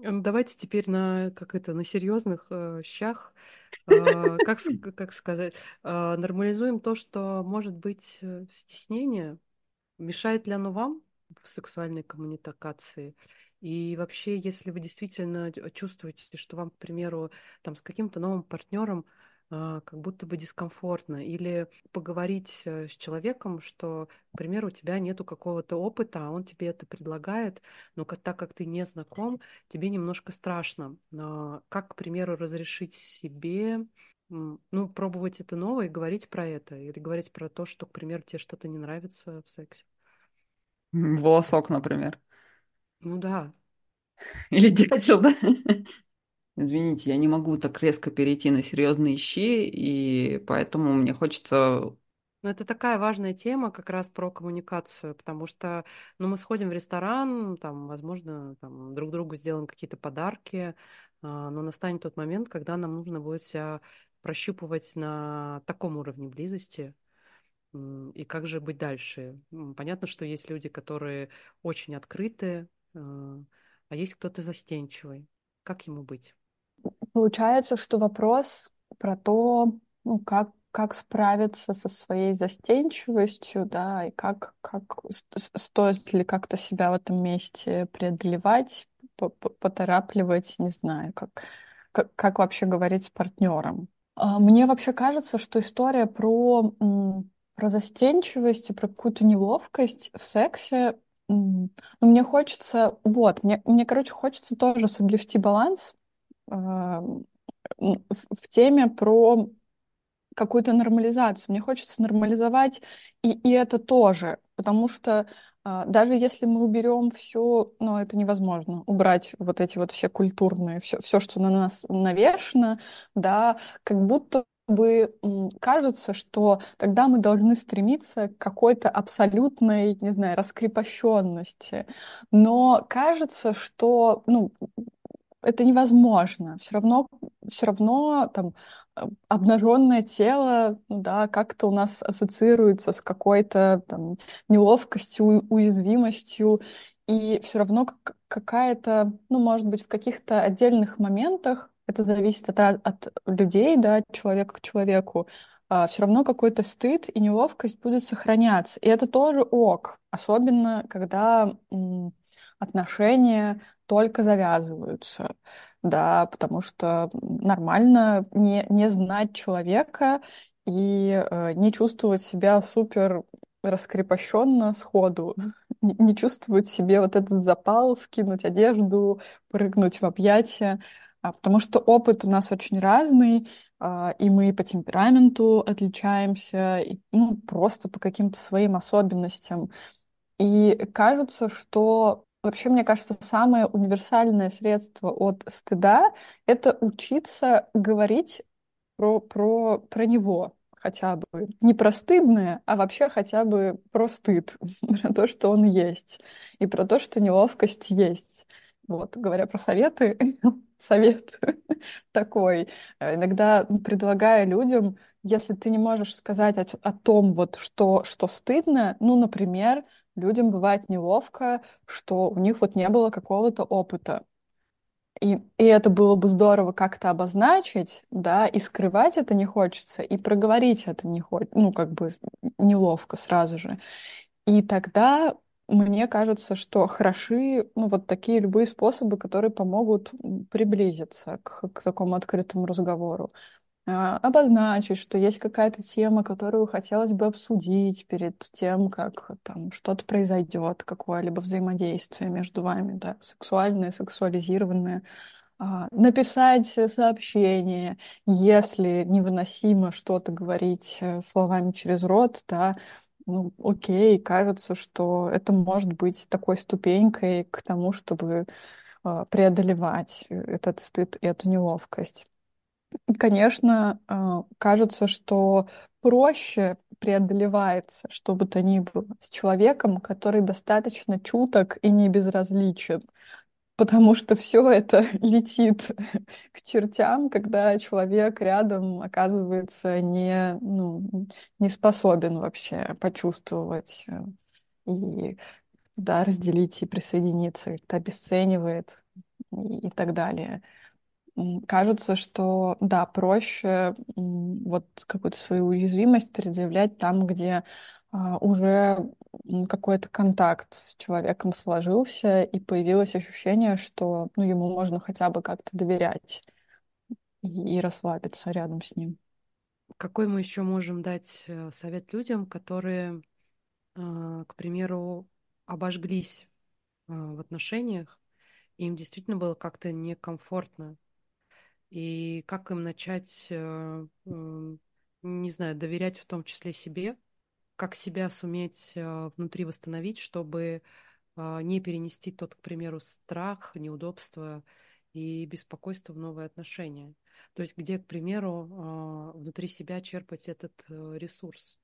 Эм, Давайте теперь на, как это, на серьезных э, щах, э, как, как сказать, э, нормализуем то, что может быть э, стеснение. Мешает ли оно вам в сексуальной коммуникации? И вообще, если вы действительно чувствуете, что вам, к примеру, там с каким-то новым партнером как будто бы дискомфортно, или поговорить э, с человеком, что, к примеру, у тебя нету какого-то опыта, а он тебе это предлагает, но так как ты не знаком, тебе немножко страшно. Но как, к примеру, разрешить себе ну, пробовать это новое и говорить про это, или говорить про то, что, к примеру, тебе что-то не нравится в сексе. Волосок, например. Ну да. Или дятел, да? Извините, я не могу так резко перейти на серьезные щи, и поэтому мне хочется ну, это такая важная тема как раз про коммуникацию, потому что, ну, мы сходим в ресторан, там, возможно, там, друг другу сделаем какие-то подарки, а, но настанет тот момент, когда нам нужно будет себя прощупывать на таком уровне близости, и как же быть дальше? Понятно, что есть люди, которые очень открыты, а, а есть кто-то застенчивый. Как ему быть? Получается, что вопрос про то, ну, как, как справиться со своей застенчивостью, да, и как, как стоит ли как-то себя в этом месте преодолевать, поторапливать, не знаю, как, как, как вообще говорить с партнером. А, мне вообще кажется, что история про, про застенчивость и про какую-то неловкость в сексе, ну, мне хочется, вот, мне, мне, короче, хочется тоже соблюсти баланс в теме про какую-то нормализацию. Мне хочется нормализовать и, и это тоже, потому что а, даже если мы уберем все, ну, это невозможно, убрать вот эти вот все культурные, все, все, что на нас навешено, да, как будто бы кажется, что тогда мы должны стремиться к какой-то абсолютной, не знаю, раскрепощенности. Но кажется, что, ну, это невозможно. Все равно, все равно там обнаженное тело, да, как-то у нас ассоциируется с какой-то там неловкостью, уязвимостью, и все равно какая-то, ну, может быть, в каких-то отдельных моментах, это зависит от, от людей, да, от человека к человеку, а, все равно какой-то стыд и неловкость будет сохраняться. И это тоже ок, особенно когда отношения только завязываются, да, потому что нормально не, не знать человека и э, не чувствовать себя супер раскрепощенно сходу, не, чувствовать себе вот этот запал, скинуть одежду, прыгнуть в объятия, а, потому что опыт у нас очень разный, а, и мы по темпераменту отличаемся, и, ну, просто по каким-то своим особенностям. И кажется, что Вообще, мне кажется, самое универсальное средство от стыда — это учиться говорить про, про, про него хотя бы. Не про стыдное, а вообще хотя бы про стыд, про то, что он есть, и про то, что неловкость есть. Вот, говоря про советы, совет такой. Иногда предлагаю людям, если ты не можешь сказать о, о том, вот, что, что стыдно, ну, например, людям бывает неловко, что у них вот не было какого-то опыта. И, и это было бы здорово как-то обозначить, да, и скрывать это не хочется, и проговорить это не хочется, ну, как бы неловко сразу же. И тогда мне кажется, что хороши, ну, вот такие любые способы, которые помогут приблизиться к, к такому открытому разговору. А, обозначить, что есть какая-то тема, которую хотелось бы обсудить перед тем, как там что-то произойдет, какое-либо взаимодействие между вами, да, сексуальное, сексуализированное. А, написать сообщение, если невыносимо что-то говорить э, словами через рот, да, ну, окей, кажется, что это может быть такой ступенькой к тому, чтобы а, преодолевать э, этот стыд и эту неловкость. Конечно, а, кажется, что проще преодолевается, что бы то ни было, с человеком, который достаточно чуток и не безразличен. Потому что все это летит к чертям, когда человек рядом оказывается не, ну, не способен вообще почувствовать э, и да, разделить и присоединиться, как-то обесценивает и, и так далее кажется, что да, проще вот какую-то свою уязвимость предъявлять там, где а, уже какой-то контакт с человеком сложился, и появилось ощущение, что ну, ему можно хотя бы как-то доверять и, расслабиться рядом с ним. Какой мы еще можем дать э, совет людям, которые, э, к примеру, обожглись э, в отношениях, им действительно было как-то некомфортно. И как им начать, не знаю, доверять в том числе себе, как себя суметь внутри восстановить, чтобы не перенести тот, к примеру, страх, неудобство и беспокойство в новые отношения. То есть где, к примеру, внутри себя черпать этот э, ресурс.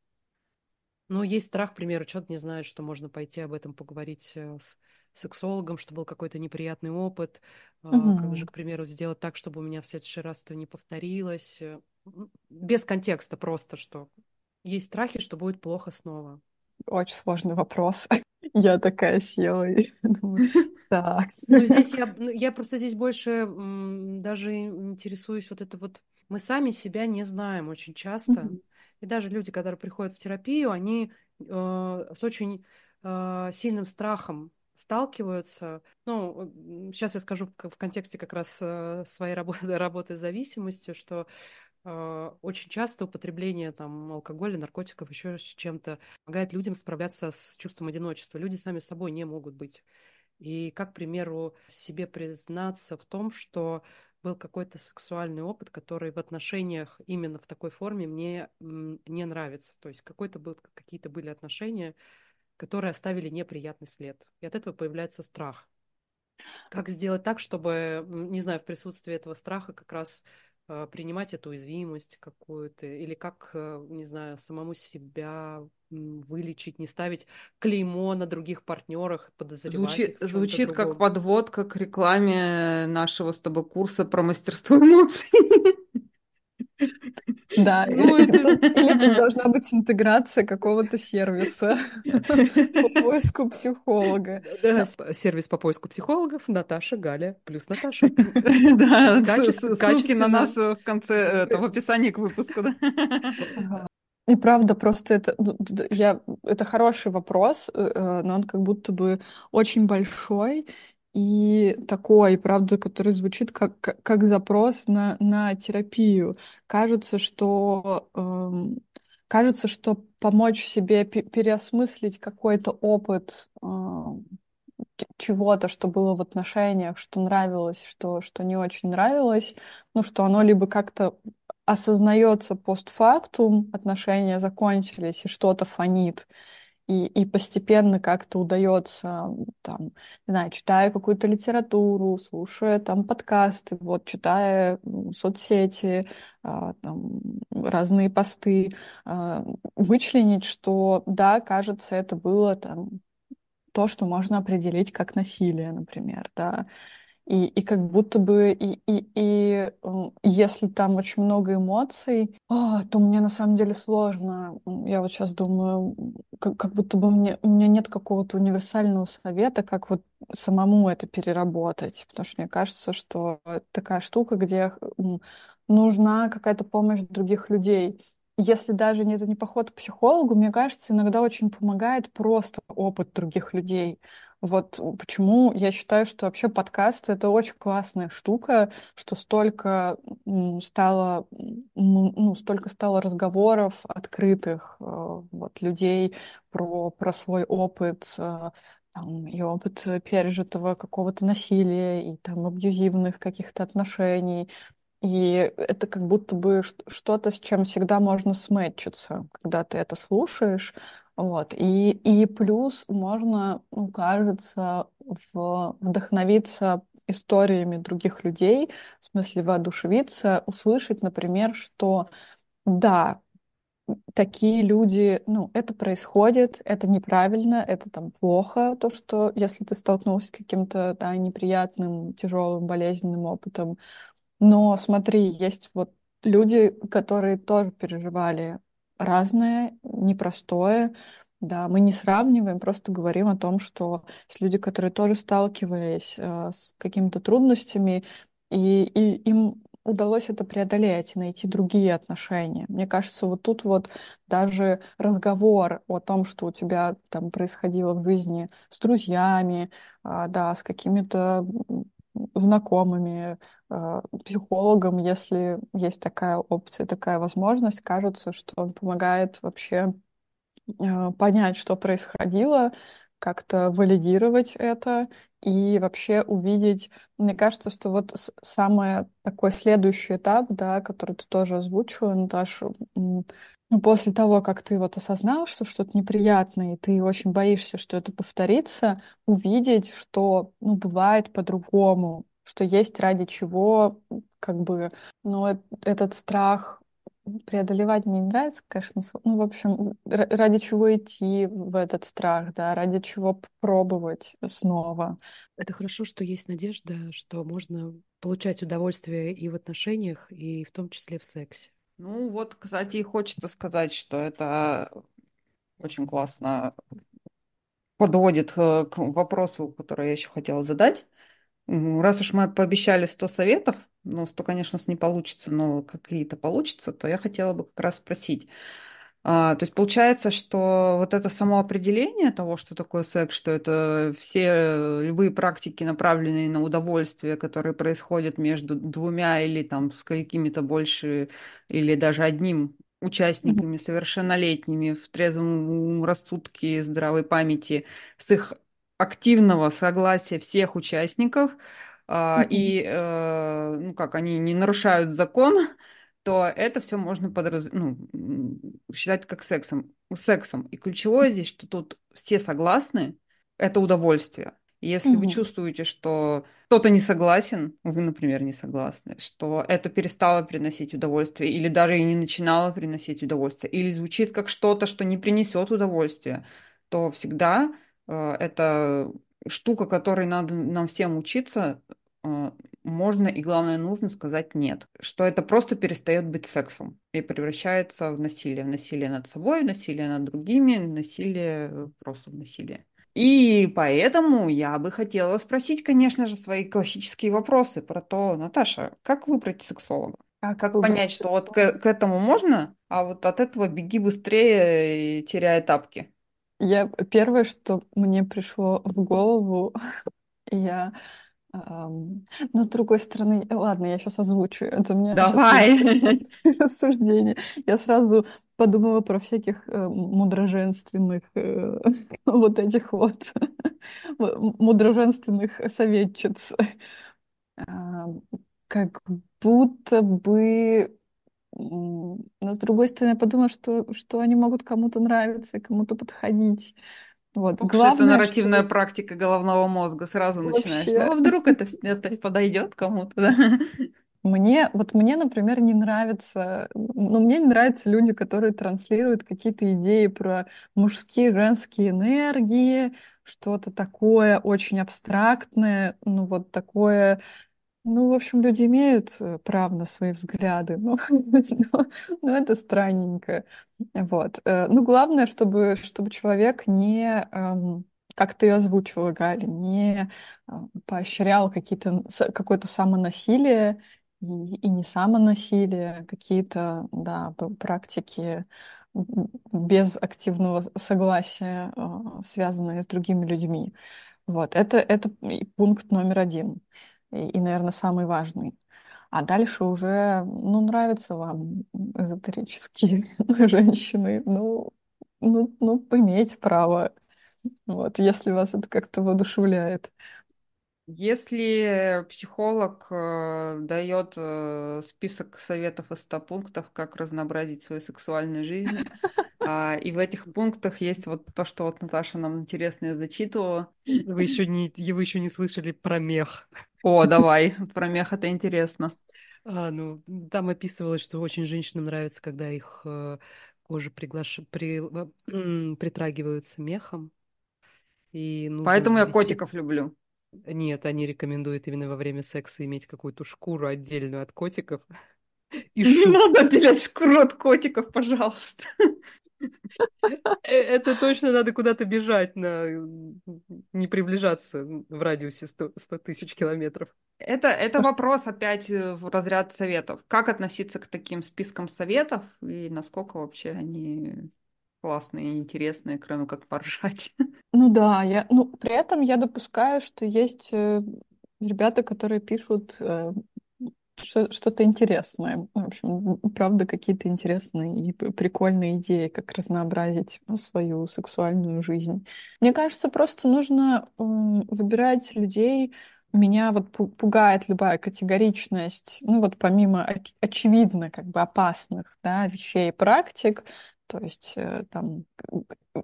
Ну, есть страх, к примеру, человек не знает, что можно пойти об этом поговорить э, с сексологом, что был какой-то неприятный опыт, угу. как же, к примеру, сделать так, чтобы у меня в следующий раз это не повторилось. Э, без контекста просто, что есть страхи, что будет плохо снова. Очень сложный вопрос. Я такая села и думаю, так. Ну, здесь я, ну, я просто здесь больше даже интересуюсь вот это вот... Мы сами себя не знаем очень часто. Mm-hmm. И даже люди, которые приходят в терапию, они э, с очень э, сильным страхом сталкиваются. Ну, сейчас я скажу в, контексте как раз э, своей работы, работы с зависимостью, что э, очень часто употребление там алкоголя, наркотиков, еще с чем-то помогает людям справляться с чувством одиночества. Люди сами собой не могут быть и как, к примеру, себе признаться в том, что был какой-то сексуальный опыт, который в отношениях именно в такой форме мне не нравится. То есть какой-то был, какие-то были отношения, которые оставили неприятный след. И от этого появляется страх. Как сделать так, чтобы, не знаю, в присутствии этого страха как раз э, принимать эту уязвимость какую-то, или как, э, не знаю, самому себя вылечить, не ставить клеймо на других партнерах, подозревать Звучит, звучит как подводка к рекламе нашего с тобой курса про мастерство эмоций. Да, ну, или, это... тут, или тут должна быть интеграция какого-то сервиса по поиску психолога. Да, сервис по поиску психологов Наташа, Галя плюс Наташа. Да, ссылки на нас в конце, в описании к выпуску. И правда, просто это, ну, я, это хороший вопрос, э, э, но он как будто бы очень большой и такой, правда, который звучит как, как, как запрос на, на терапию. Кажется, что эм, кажется, что помочь себе переосмыслить какой-то опыт э, чего-то, что было в отношениях, что нравилось, что, что не очень нравилось, ну, что оно либо как-то осознается постфактум, отношения закончились, и что-то фонит, и, и постепенно как-то удается, там, не знаю, читая какую-то литературу, слушая там подкасты, вот, читая соцсети, а, там, разные посты, а, вычленить, что, да, кажется, это было там то, что можно определить как насилие, например, да, и, и как будто бы, и, и, и если там очень много эмоций, о, то мне на самом деле сложно. Я вот сейчас думаю, как, как будто бы мне, у меня нет какого-то универсального совета, как вот самому это переработать. Потому что мне кажется, что такая штука, где нужна какая-то помощь других людей. Если даже это не поход к психологу, мне кажется, иногда очень помогает просто опыт других людей. Вот почему я считаю, что вообще подкаст — это очень классная штука, что столько стало, ну, столько стало разговоров открытых э, вот, людей про, про свой опыт, э, там, и опыт пережитого какого-то насилия, и там абьюзивных каких-то отношений. И это как будто бы что-то, с чем всегда можно сметчиться, когда ты это слушаешь, вот. И, и плюс можно, ну, кажется, в, вдохновиться историями других людей, в смысле воодушевиться, услышать, например, что да, такие люди, ну, это происходит, это неправильно, это там плохо, то, что если ты столкнулся с каким-то, да, неприятным, тяжелым, болезненным опытом. Но смотри, есть вот люди, которые тоже переживали разное, непростое. Да, мы не сравниваем, просто говорим о том, что есть люди, которые тоже сталкивались э, с какими-то трудностями, и, и им удалось это преодолеть и найти другие отношения. Мне кажется, вот тут вот даже разговор о том, что у тебя там происходило в жизни с друзьями, а, да, с какими-то знакомыми, а, психологом, если есть такая опция, такая возможность, кажется, что он помогает вообще а, понять, что происходило, как-то валидировать это и вообще увидеть. Мне кажется, что вот самый такой следующий этап, да, который ты тоже озвучила, Наташа, ну, после того, как ты вот осознал, что что-то неприятное, и ты очень боишься, что это повторится, увидеть, что, ну, бывает по-другому, что есть ради чего, как бы, ну, этот страх преодолевать мне не нравится, конечно. Ну, в общем, ради чего идти в этот страх, да, ради чего попробовать снова. Это хорошо, что есть надежда, что можно получать удовольствие и в отношениях, и в том числе в сексе. Ну, вот, кстати, и хочется сказать, что это очень классно подводит э, к вопросу, который я еще хотела задать. Раз уж мы пообещали 100 советов, ну, 100, конечно, у не получится, но какие-то получится, то я хотела бы как раз спросить. А, то есть получается, что вот это само определение того, что такое секс, что это все любые практики, направленные на удовольствие, которые происходят между двумя или там с какими-то больше, или даже одним участниками совершеннолетними в трезвом рассудке, здравой памяти, с их активного согласия всех участников, mm-hmm. и, э, ну как, они не нарушают закон, то это все можно подраз... ну, считать как сексом. сексом. И ключевое здесь, что тут все согласны, это удовольствие. Если угу. вы чувствуете, что кто-то не согласен, вы, например, не согласны, что это перестало приносить удовольствие, или даже и не начинало приносить удовольствие, или звучит как что-то, что не принесет удовольствия, то всегда э, это штука, которой надо нам всем учиться, можно и, главное, нужно сказать нет. Что это просто перестает быть сексом и превращается в насилие. В насилие над собой, в насилие над другими, в насилие просто в насилие. И поэтому я бы хотела спросить, конечно же, свои классические вопросы про то, Наташа, как выбрать сексолога? А как понять, что вот к, к этому можно, а вот от этого беги быстрее, теряя тапки? Я первое, что мне пришло в голову, я но с другой стороны, ладно, я сейчас озвучу. Это мне Давай. рассуждение. Я сразу подумала про всяких э, мудроженственных э, вот этих вот мудроженственных советчиц. Как будто бы но с другой стороны, я подумала, что, что они могут кому-то нравиться, кому-то подходить. Вот. Ух, Главное, это нарративная что... практика головного мозга. Сразу Вообще... начинаешь. Ну, а вдруг это, это подойдет кому-то, да? Мне, вот мне, например, не нравится, ну, мне не нравятся люди, которые транслируют какие-то идеи про мужские, женские энергии, что-то такое очень абстрактное, ну, вот такое ну, в общем, люди имеют э, право на свои взгляды, но, но, но это странненько. Вот. Э, ну, главное, чтобы, чтобы человек не, эм, как ты озвучила, Галя, не э, поощрял какие-то, какое-то самонасилие и, и не самонасилие, какие-то, да, практики без активного согласия, связанные с другими людьми. Вот, это, это пункт номер один и, и, наверное, самый важный. А дальше уже, ну, нравятся вам эзотерические женщины, ну, ну, ну, имеете право, вот, если вас это как-то воодушевляет. Если психолог э, дает э, список советов из 100 пунктов, как разнообразить свою сексуальную жизнь, и в этих пунктах есть вот то, что вот Наташа нам интересное зачитывала. Вы еще не, вы еще не слышали про мех. О, давай, про мех это интересно. А, ну, там описывалось, что очень женщинам нравится, когда их э, кожа приглаш... при... э, притрагиваются мехом. И Поэтому завести... я котиков люблю. Нет, они рекомендуют именно во время секса иметь какую-то шкуру отдельную от котиков. И Не надо отделять шкуру от котиков, пожалуйста. Э, Это точно надо куда-то бежать, на... не приближаться в радиусе 100, 100 тысяч километров. Это, это вопрос опять э, в разряд советов. Как относиться к таким спискам советов и насколько вообще они классные и интересные, кроме как поржать? Ну да, я, ну, при этом я допускаю, что есть э, ребята, которые пишут э, что-то интересное. В общем, правда, какие-то интересные и прикольные идеи, как разнообразить свою сексуальную жизнь. Мне кажется, просто нужно выбирать людей. Меня вот пу- пугает любая категоричность, ну вот помимо оч- очевидно как бы опасных, да, вещей и практик, то есть э, там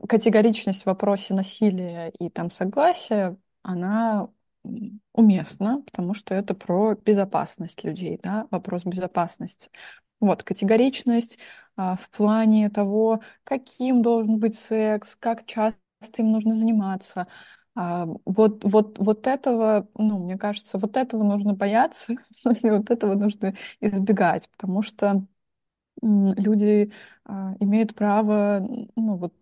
категоричность в вопросе насилия и там согласия, она уместно, потому что это про безопасность людей, да, вопрос безопасности. Вот, категоричность а, в плане того, каким должен быть секс, как часто им нужно заниматься. А, вот, вот, вот этого, ну, мне кажется, вот этого нужно бояться, в смысле, вот этого нужно избегать, потому что люди а, имеют право, ну, вот,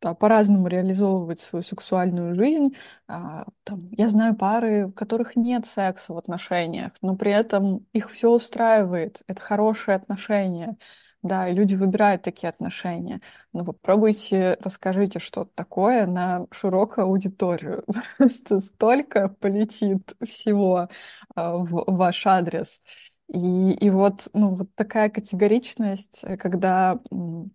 да, по-разному реализовывать свою сексуальную жизнь. А, там, я знаю пары, у которых нет секса в отношениях, но при этом их все устраивает. Это хорошие отношения. Да, и люди выбирают такие отношения. Но попробуйте, расскажите что-то такое на широкую аудиторию, потому что столько полетит всего а, в ваш адрес. И, и вот, ну, вот такая категоричность, э, когда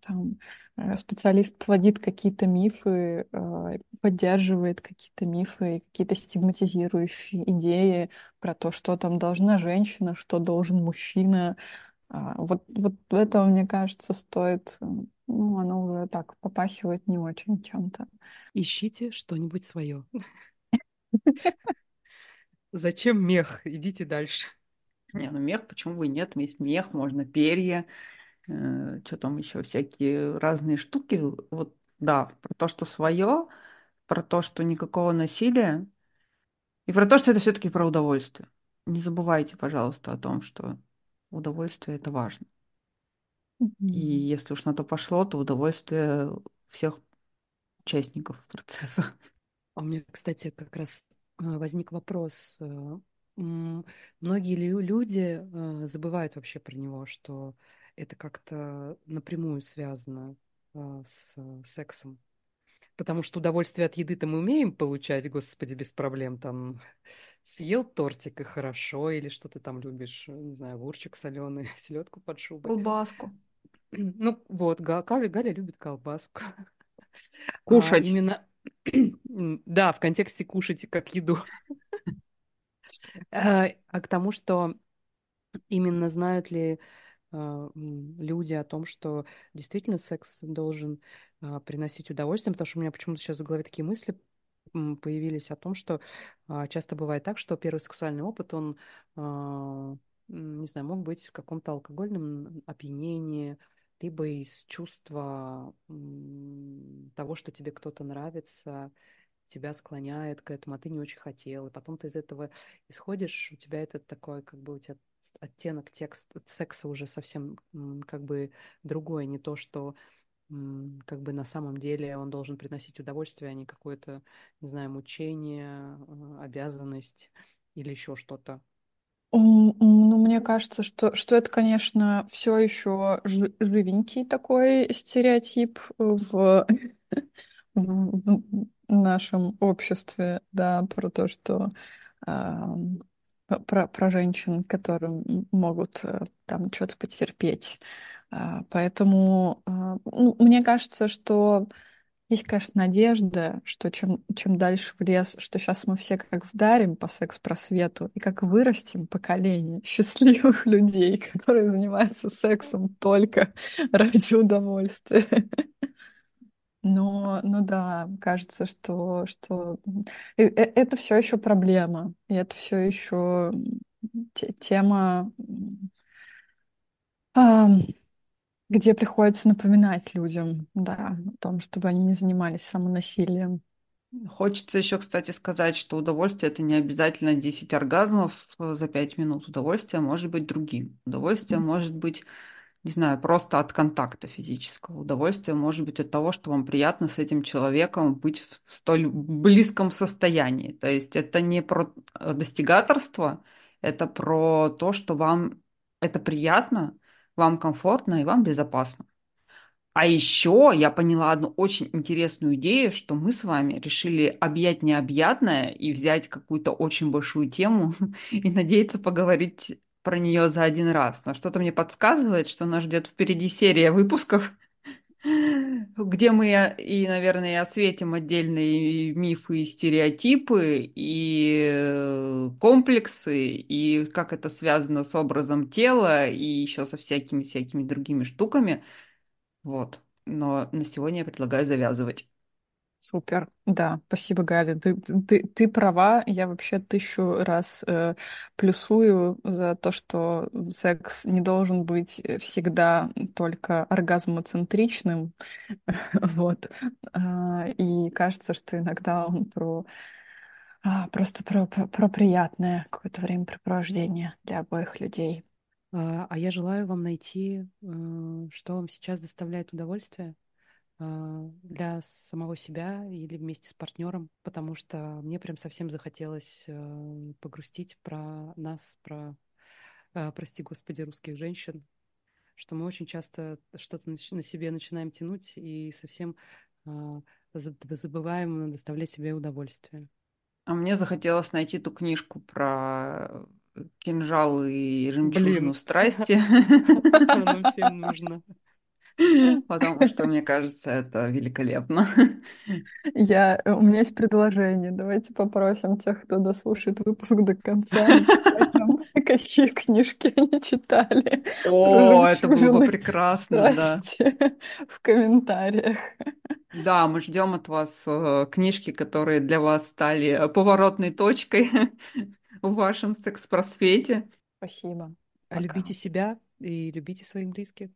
там, э, специалист плодит какие-то мифы, э, поддерживает какие-то мифы, какие-то стигматизирующие идеи про то, что там должна женщина, что должен мужчина. А, Вот, вот этого, мне кажется, стоит, ну, оно уже так попахивает не очень чем-то. Ищите что-нибудь свое. Зачем мех? Идите дальше. Не, ну мех, почему бы и нет? Есть мех, можно перья, что там еще, всякие разные штуки. Вот, да, про то, что свое, про то, что никакого насилия, и про то, что это все-таки про удовольствие. Не забывайте, пожалуйста, о том, что удовольствие это важно. И если уж на то пошло, то удовольствие всех участников процесса. А у меня, кстати, как раз э, возник вопрос. Многие лю- люди э, забывают вообще про него, что это как-то напрямую связано э, с э, сексом. Потому что удовольствие от еды-то мы умеем получать, господи, без проблем. Там съел тортик и хорошо, или что ты там любишь, не знаю, огурчик соленый, селедку под шубой. Колбаску. Ну вот, Га- Галя, Галя любит колбаску. А Кушать. именно, да, в контексте кушать как еду. А а к тому, что именно знают ли м, люди о том, что действительно секс должен а, приносить удовольствие, потому что у меня почему-то сейчас в голове такие мысли появились о том, что часто бывает так, что первый сексуальный опыт, он, не знаю, мог быть в каком-то алкогольном опьянении, либо из чувства того, что тебе кто-то нравится, тебя склоняет к этому, а ты не очень хотел, и потом ты из этого исходишь, у тебя этот такой, как бы у тебя оттенок текст, секса уже совсем как бы другой, не то, что как бы на самом деле он должен приносить удовольствие, а не какое-то, не знаю, мучение, э, обязанность или еще что-то. Ну, мне кажется, что, что это, конечно, все еще живенький такой стереотип в, в нашем обществе, да, про то, что про, про женщин, которые могут э, там что-то потерпеть. А, Поэтому а, ну, мне кажется, что есть, конечно, надежда, что чем, чем дальше в лес, что сейчас мы все как вдарим по секс-просвету и как вырастим поколение счастливых людей, которые занимаются сексом только ради удовольствия. Но, ну да, кажется, что, что э- э- это все еще проблема, и это все еще тема, где приходится напоминать людям, да, о том, чтобы они не занимались самонасилием. Хочется еще, кстати, сказать, что удовольствие это не обязательно 10 оргазмов э, за 5 минут. Удовольствие может быть другим. Удовольствие может быть не знаю, просто от контакта физического. Удовольствие может быть от того, что вам приятно с этим человеком быть в столь близком состоянии. То есть это не про э, достигаторство, это про то, что вам это приятно, вам комфортно и вам безопасно. А еще я поняла одну очень интересную идею, что мы с вами решили объять необъятное и взять какую-то очень большую тему и надеяться поговорить про нее за один раз. Но что-то мне подсказывает, что нас ждет впереди серия выпусков, где мы и, наверное, осветим отдельные мифы и стереотипы, и э, комплексы, и как это связано с образом тела, и еще со всякими-всякими другими штуками. Вот. Но на сегодня я предлагаю завязывать. Супер. Да, спасибо, Галя. Ты, ты, ты права. Я вообще тысячу раз э, плюсую за то, что секс не должен быть всегда только оргазмоцентричным. Вот. А, и кажется, что иногда он про а, просто про, про, приятное какое-то времяпрепровождение для обоих людей. А, а я желаю вам найти, э, что вам сейчас доставляет удовольствие для самого себя или вместе с партнером, потому что мне прям совсем захотелось э, погрустить про нас, про, э, прости господи, русских женщин, что мы очень часто что-то на себе начинаем тянуть и совсем забываем доставлять себе удовольствие. А мне захотелось найти ту книжку про кинжал и жемчужину Блин. страсти. Оно всем нужно. Потому что, мне кажется, это великолепно. Я, у меня есть предложение. Давайте попросим тех, кто дослушает выпуск до конца, какие книжки они читали. О, это было бы прекрасно, да. В комментариях. Да, мы ждем от вас э, книжки, которые для вас стали поворотной точкой в вашем секс-просвете. Спасибо. Пока. Любите себя и любите своих близких.